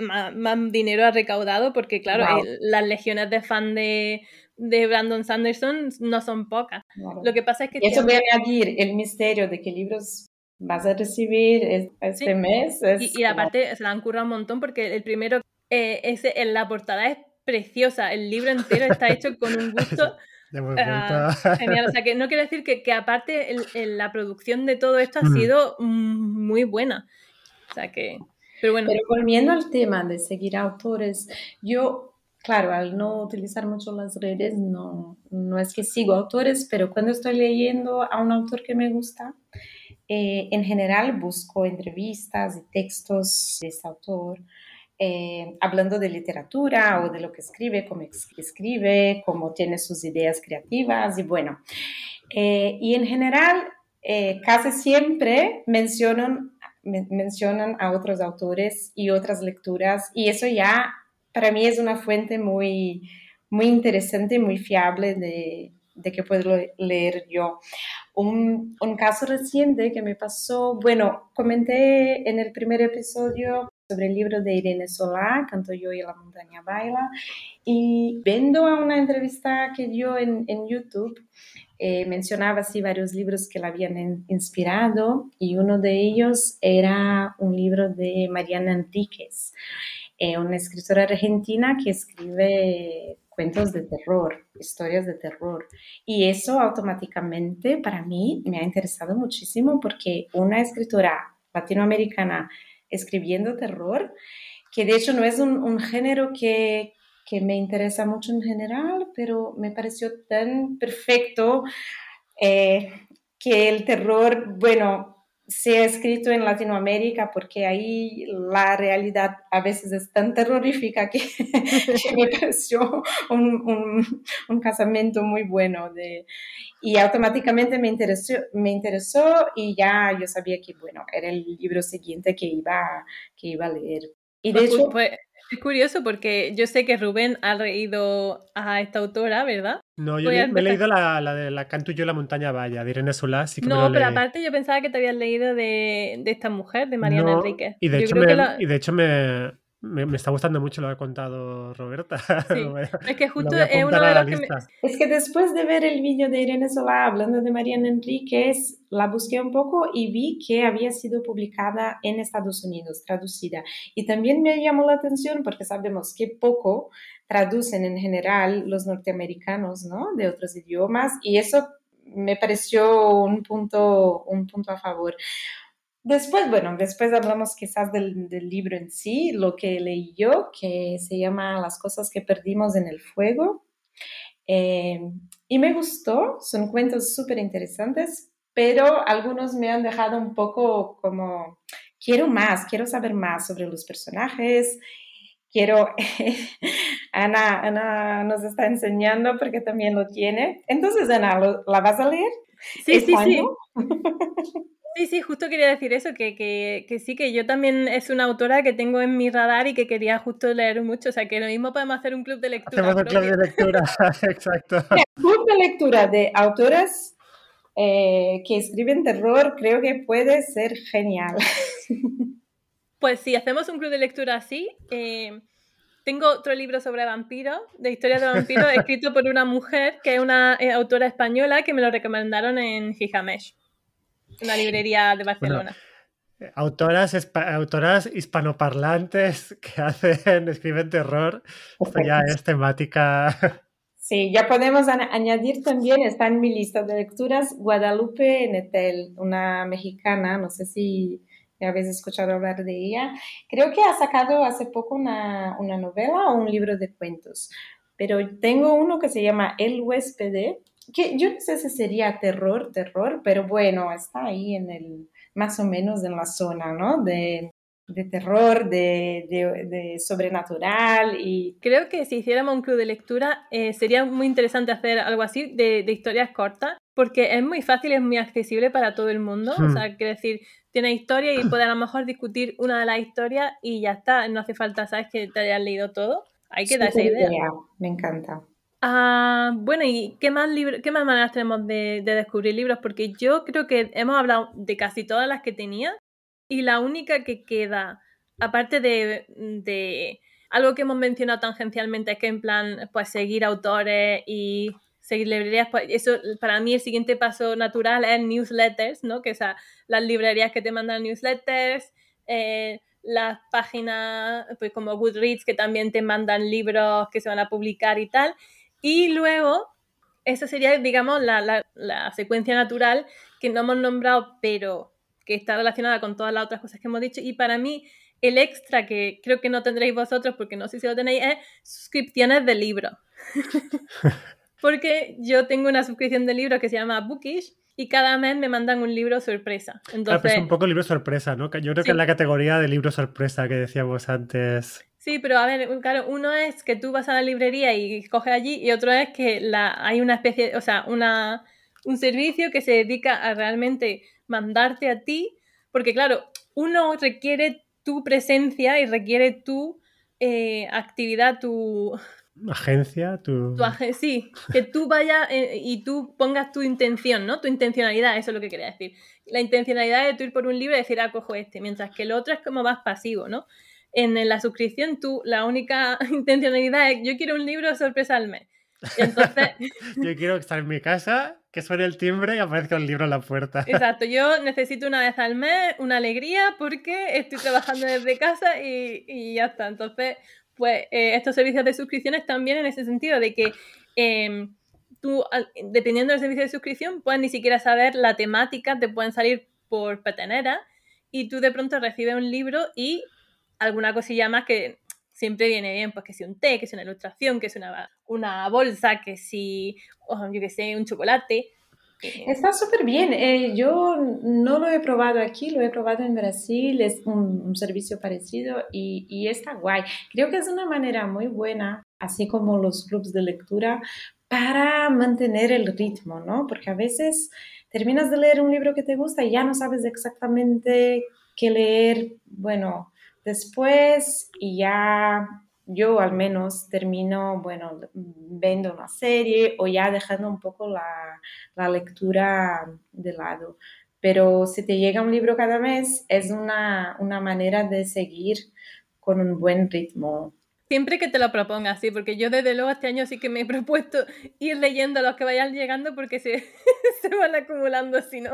dinero ha recaudado, porque claro, las legiones de fan de, de Brandon Sanderson no son pocas. Lo que pasa es que... eso voy a añadir el misterio de qué libros vas a recibir este mes. y, aparte se la han currado un montón porque el primero, eh, ese, en la portada es preciosa, el libro entero está hecho con un gusto uh, genial. O sea, que no quiero decir que, que aparte el, la producción de todo esto ha sido muy buena. O sea que... Pero bueno. Pero volviendo al tema de seguir autores, yo claro, al no utilizar mucho las redes, no, no es que sigo autores, pero cuando estoy leyendo a un autor que me gusta, eh, en general busco entrevistas y textos de este autor, eh, hablando de literatura o de lo que escribe, cómo escribe, cómo tiene sus ideas creativas y bueno. Eh, y en general, casi siempre mencionan, mencionan a otros autores y otras lecturas y eso ya para mí es una fuente muy, muy interesante, muy fiable de, de que puedo leer yo. Un, un, caso reciente que me pasó, bueno, comenté en el primer episodio sobre el libro de Irene Solá, Canto yo y la montaña baila, y viendo a una entrevista que dio en, en YouTube, eh, mencionaba así varios libros que la habían inspirado y uno de ellos era un libro de Mariana Enríquez, eh, una escritora argentina que escribe cuentos de terror, historias de terror. Y eso automáticamente para mí me ha interesado muchísimo porque una escritora latinoamericana escribiendo terror, que de hecho no es un, género que, me interesa mucho en general, pero me pareció tan perfecto eh, que el terror, bueno, se ha escrito en Latinoamérica porque ahí la realidad a veces es tan terrorífica que, me pareció un, un, casamiento muy bueno de, y automáticamente me interesó, me interesó y ya yo sabía que bueno, era el libro siguiente que iba, que iba a leer. Y de pues, hecho... Pues, es curioso porque yo sé que Rubén ha leído a esta autora, ¿verdad? No, yo me he leído la, la de la Canto yo la montaña vaya, de Irene Solá. Sí que no, pero aparte yo pensaba que te habías leído de, de esta mujer, de Mariana Enrique. Y de, hecho me, y de hecho me, me, está gustando mucho lo que ha contado Roberta. Sí. es que justo es uno de los que me... Es que después de ver el vídeo de Irene Solá hablando de Mariana Enríquez, la busqué un poco y vi que había sido publicada en Estados Unidos, traducida. Y también me llamó la atención porque sabemos que poco traducen en general los norteamericanos, ¿no? De otros idiomas. Y eso me pareció un punto, un punto a favor. Después, bueno, después hablamos quizás del, libro en sí, lo que leí yo, que se llama Las cosas que perdimos en el fuego. Eh, y me gustó, son cuentos súper interesantes, pero algunos me han dejado un poco como, quiero más, quiero saber más sobre los personajes, quiero, Ana, Ana nos está enseñando porque también lo tiene. Entonces, Ana, ¿la vas a leer? Sí, sí, sí. Sí, sí, justo quería decir eso, que, que, que, sí, que yo también es una autora que tengo en mi radar y que quería justo leer mucho. O sea, que lo mismo podemos hacer un club de lectura. Hacemos un club de lectura, exacto. club de lectura de autoras eh, que escriben terror creo que puede ser genial. Pues sí, hacemos un club de lectura así. Eh, tengo otro libro sobre vampiros, de historias de vampiros, escrito por una mujer que es una eh, autora española que me lo recomendaron en Gigamesh una librería de Barcelona. autoras, autoras hispanoparlantes que hacen, escriben terror. Esto ya es temática. Sí, ya podemos añadir también, está en mi lista de lecturas, Guadalupe Netel, una mexicana, no sé si habéis escuchado hablar de ella. Creo que ha sacado hace poco una, una novela o un libro de cuentos, pero tengo uno que se llama El huésped, que yo no sé si sería terror, terror, pero bueno, está ahí en el más o menos en la zona, ¿no? De, de terror, de, de, sobrenatural y... Creo que si hiciéramos un club de lectura eh, sería muy interesante hacer algo así de, historias cortas, porque es muy fácil, es muy accesible para todo el mundo, o hmm. sea, quiero decir, tiene historia y puede a lo mejor discutir una de las historias y ya está, no hace falta, ¿sabes? Que te hayas leído todo, hay que dar esa idea. Me encanta. Ah, bueno, ¿y qué más, qué más maneras tenemos de, de descubrir libros? Porque yo creo que hemos hablado de casi todas las que tenía, y la única que queda, aparte de, algo que hemos mencionado tangencialmente, es que en plan, pues seguir autores y seguir librerías, pues eso para mí el siguiente paso natural es newsletters, ¿no? Que o las librerías que te mandan newsletters, eh, las páginas pues como Goodreads que también te mandan libros que se van a publicar y tal. Y luego, esa sería, digamos, la, la secuencia natural que no hemos nombrado, pero que está relacionada con todas las otras cosas que hemos dicho. Y para mí, el extra que creo que no tendréis vosotros, porque no sé si lo tenéis, es suscripciones de libros. porque yo tengo una suscripción de libros que se llama Bookish y cada mes me mandan un libro sorpresa. Entonces, es un poco libro sorpresa, ¿no? Yo creo que es la categoría de libro sorpresa que decíamos antes. Sí, pero a ver, claro, uno es que tú vas a la librería y coges allí y otro es que la, hay una especie, o sea, una, un servicio que se dedica a realmente mandarte a ti, porque claro, uno requiere tu presencia y requiere tu eh, actividad, tu... Agencia, tu... sí, que tú vayas eh, y tú pongas tu intención, ¿no? Tu intencionalidad, eso es lo que quería decir. La intencionalidad de tú ir por un libro y decir, ah, cojo este, mientras que el otro es como más pasivo, ¿no? En, la suscripción tú, la única intencionalidad es, yo quiero un libro sorpresa al mes. Entonces... yo quiero estar en mi casa que suene el timbre y aparezca el libro en la puerta. Exacto, yo necesito una vez al mes una alegría porque estoy trabajando desde casa y, ya está. Entonces, pues eh, estos servicios de suscripciones también en ese sentido de que em, tú, dependiendo del servicio de suscripción, puedes ni siquiera saber la temática, te pueden salir por petenera y tú de pronto recibes un libro y alguna cosilla más que siempre viene bien, pues que si un té, que si una ilustración, que si una, bolsa, que si, yo que sé, un chocolate. Eh, está súper bien. Eh, yo no lo he probado aquí, lo he probado en Brasil, es un, servicio parecido y, y, está guay. Creo que es una manera muy buena, así como los clubs de lectura, para mantener el ritmo, ¿no? Porque a veces terminas de leer un libro que te gusta y ya no sabes exactamente qué leer. Bueno, después y ya yo al menos termino, bueno, viendo una serie o ya dejando un poco la, la, lectura de lado. Pero si te llega un libro cada mes, es una, una manera de seguir con un buen ritmo. Siempre que te lo propongas, sí, porque yo desde luego este año sí que me he propuesto ir leyendo los que vayan llegando porque se, se van acumulando si no.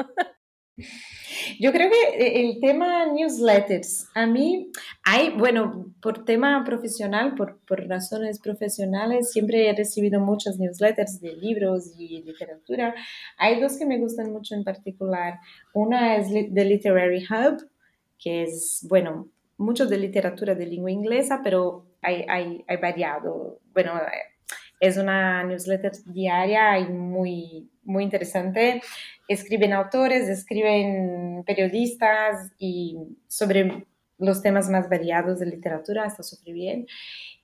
Yo creo que eh, el tema newsletters, a mí hay, bueno, por tema profesional, por, por razones profesionales, siempre he recibido muchas newsletters de libros y literatura. Hay dos que me gustan mucho en particular. Una es The Literary Hub, que es, bueno, mucho de literatura de lengua inglesa, pero hay, hay, hay variado. Bueno, es una newsletter diaria y muy, muy interesante. Escriben autores, escriben periodistas y sobre los temas más variados de literatura, está súper bien.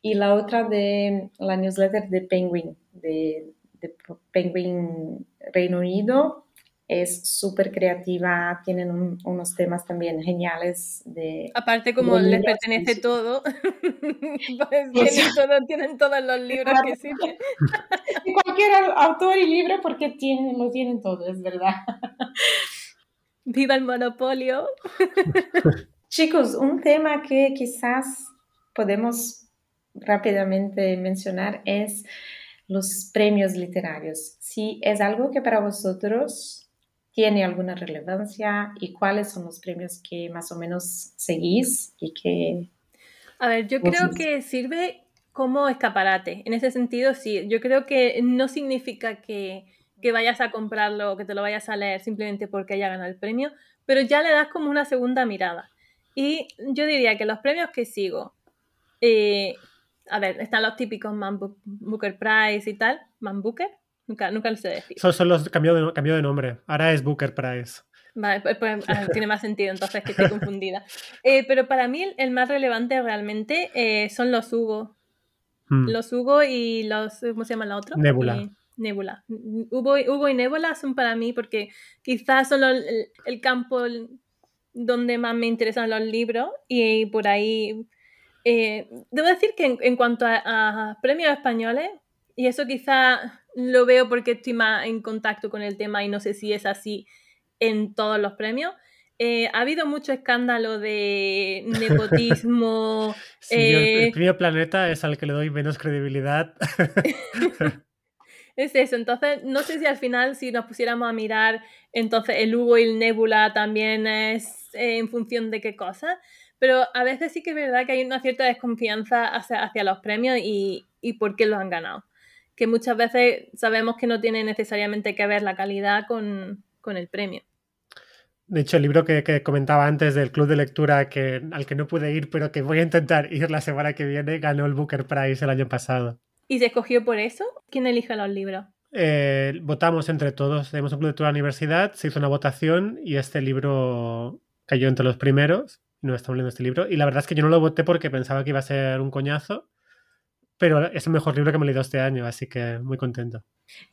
Y la otra de la newsletter de Penguin, de, de Penguin Reino Unido, es súper creativa, tienen unos temas también geniales de... Aparte como les pertenece todo, pues tienen, todos los libros que existen. Cualquier autor y libro porque tienen, lo tienen todo, es verdad. Viva el monopolio. Chicos, un tema que quizás podemos rápidamente mencionar es los premios literarios. Si es algo que para vosotros tiene alguna relevancia y cuáles son los premios que más o menos seguís y que... A ver, yo creo que sirve como escaparate. En ese sentido, sí. Yo creo que no significa que, que vayas a comprarlo o que te lo vayas a leer simplemente porque haya ganado el premio, pero ya le das como una segunda mirada. Y yo diría que los premios que sigo, eh, a ver, están los típicos Man Booker Prize y tal, Man Booker, Nunca, nunca lo sé decir. Son, son los cambió de, cambió de nombre. Ahora es Booker Prize. Vale, pues, pues ah, tiene más sentido entonces que estoy confundida. Eh, pero para mí el, más relevante realmente eh, son los Hugo. Hmm. Los Hugo y los. ¿Cómo se llama la otra? Nebula. Eh, Nebula. Hugo, Hugo, y Nebula son para mí porque quizás son el, campo donde más me interesan los libros y por ahí. debo decir que en, cuanto a, a, premios españoles, y eso quizás lo veo porque estoy más en contacto con el tema y no sé si es así en todos los premios. Eh, ha habido mucho escándalo de nepotismo. sí, el, eh, premio Planeta es al que le doy menos credibilidad. es eso, entonces no sé si al final si nos pusiéramos a mirar, entonces el Hugo y el Nebula también es eh, en función de qué cosa, pero a veces sí que es verdad que hay una cierta desconfianza hacia, hacia los premios y, y por qué los han ganado que muchas veces sabemos que no tiene necesariamente que ver la calidad con, el premio. De hecho, el libro que, comentaba antes del club de lectura que, al que no pude ir, pero que voy a intentar ir la semana que viene, ganó el Booker Prize el año pasado. ¿Y se escogió por eso? ¿Quién elige los libros? Eh, votamos entre todos. Tenemos un club de lectura de la universidad, se hizo una votación y este libro cayó entre los primeros. No estamos leyendo este libro. Y la verdad es que yo no lo voté porque pensaba que iba a ser un coñazo pero es el mejor libro que me he leído este año, así que muy contento.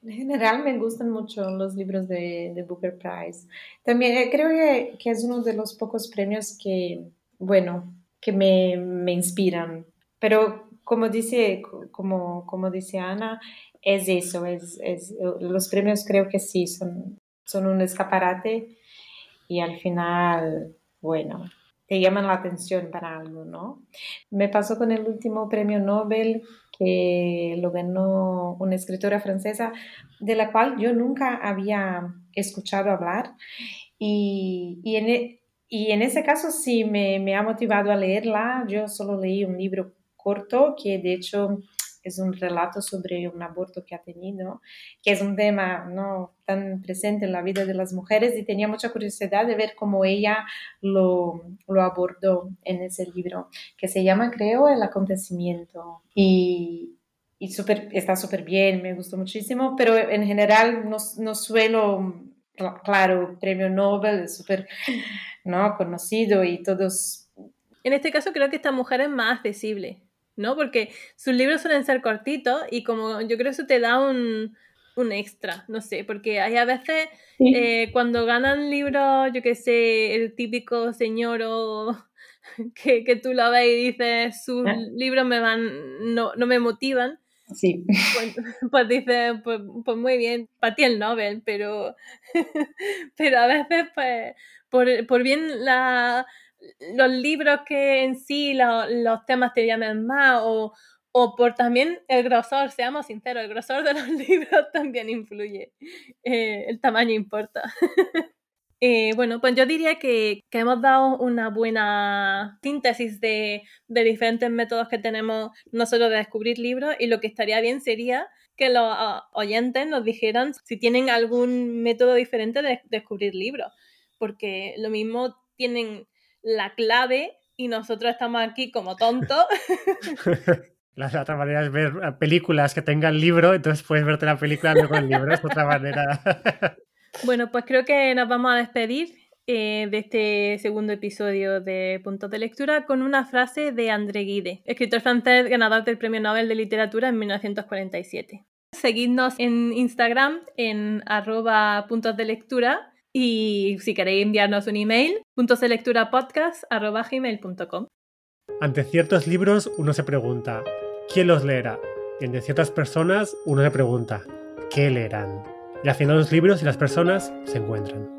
En general me gustan mucho los libros de, de Booker Prize. También eh, creo que, que, es uno de los pocos premios que, bueno, que me, me inspiran. Pero como dice, como, como dice Ana, es eso, es, es, los premios creo que sí, son, son un escaparate y al final, bueno, te llaman la atención para algo, ¿no? Me pasó con el último premio Nobel que lo ganó una escritora francesa de la cual yo nunca había escuchado hablar y, y, en, e, y en, ese caso sí me, me ha motivado a leerla. Yo solo leí un libro corto que de hecho es un relato sobre un aborto que ha tenido, que es un tema no tan presente en la vida de las mujeres y tenía mucha curiosidad de ver cómo ella lo, lo abordó en ese libro, que se llama, creo, El acontecimiento. Y, y super, está súper bien, me gustó muchísimo, pero en general no, no suelo, claro, premio Nobel es súper ¿no? conocido y todos... En este caso creo que esta mujer es más accesible ¿no? Porque sus libros suelen ser cortitos y como yo creo que eso te da un, extra, no sé, porque hay a veces eh, cuando ganan libros, yo qué sé, el típico señor o que, tú lo ves y dices, sus ah. libros me van, no, me motivan. Sí. Pues, pues dices, pues, pues, muy bien, para ti el Nobel, pero, pero a veces, pues, por, por bien la, los libros que en sí los temas te llamen más o, por también el grosor, seamos sinceros, el grosor de los libros también influye, eh, el tamaño importa. Eh, bueno, pues yo diría que, hemos dado una buena síntesis de, de, diferentes métodos que tenemos nosotros de descubrir libros y lo que estaría bien sería que los ah, oyentes nos dijeran si tienen algún método diferente de descubrir libros, porque lo mismo tienen la clave y nosotros estamos aquí como tontos. La, otra manera es ver eh, películas que tengan libro, entonces puedes verte la película luego el libro, es otra manera. bueno, pues creo que nos vamos a despedir eh, de este segundo episodio de Puntos de Lectura con una frase de André Guide, escritor francés ganador del Premio Nobel de Literatura en 1947. Seguidnos en Instagram en arroba puntos de lectura y si queréis enviarnos un email, puntoselecturapodcast.com. Ante ciertos libros uno se pregunta, ¿quién los leerá? Y ante ciertas personas uno se pregunta, ¿qué leerán? Y al final los libros y las personas se encuentran.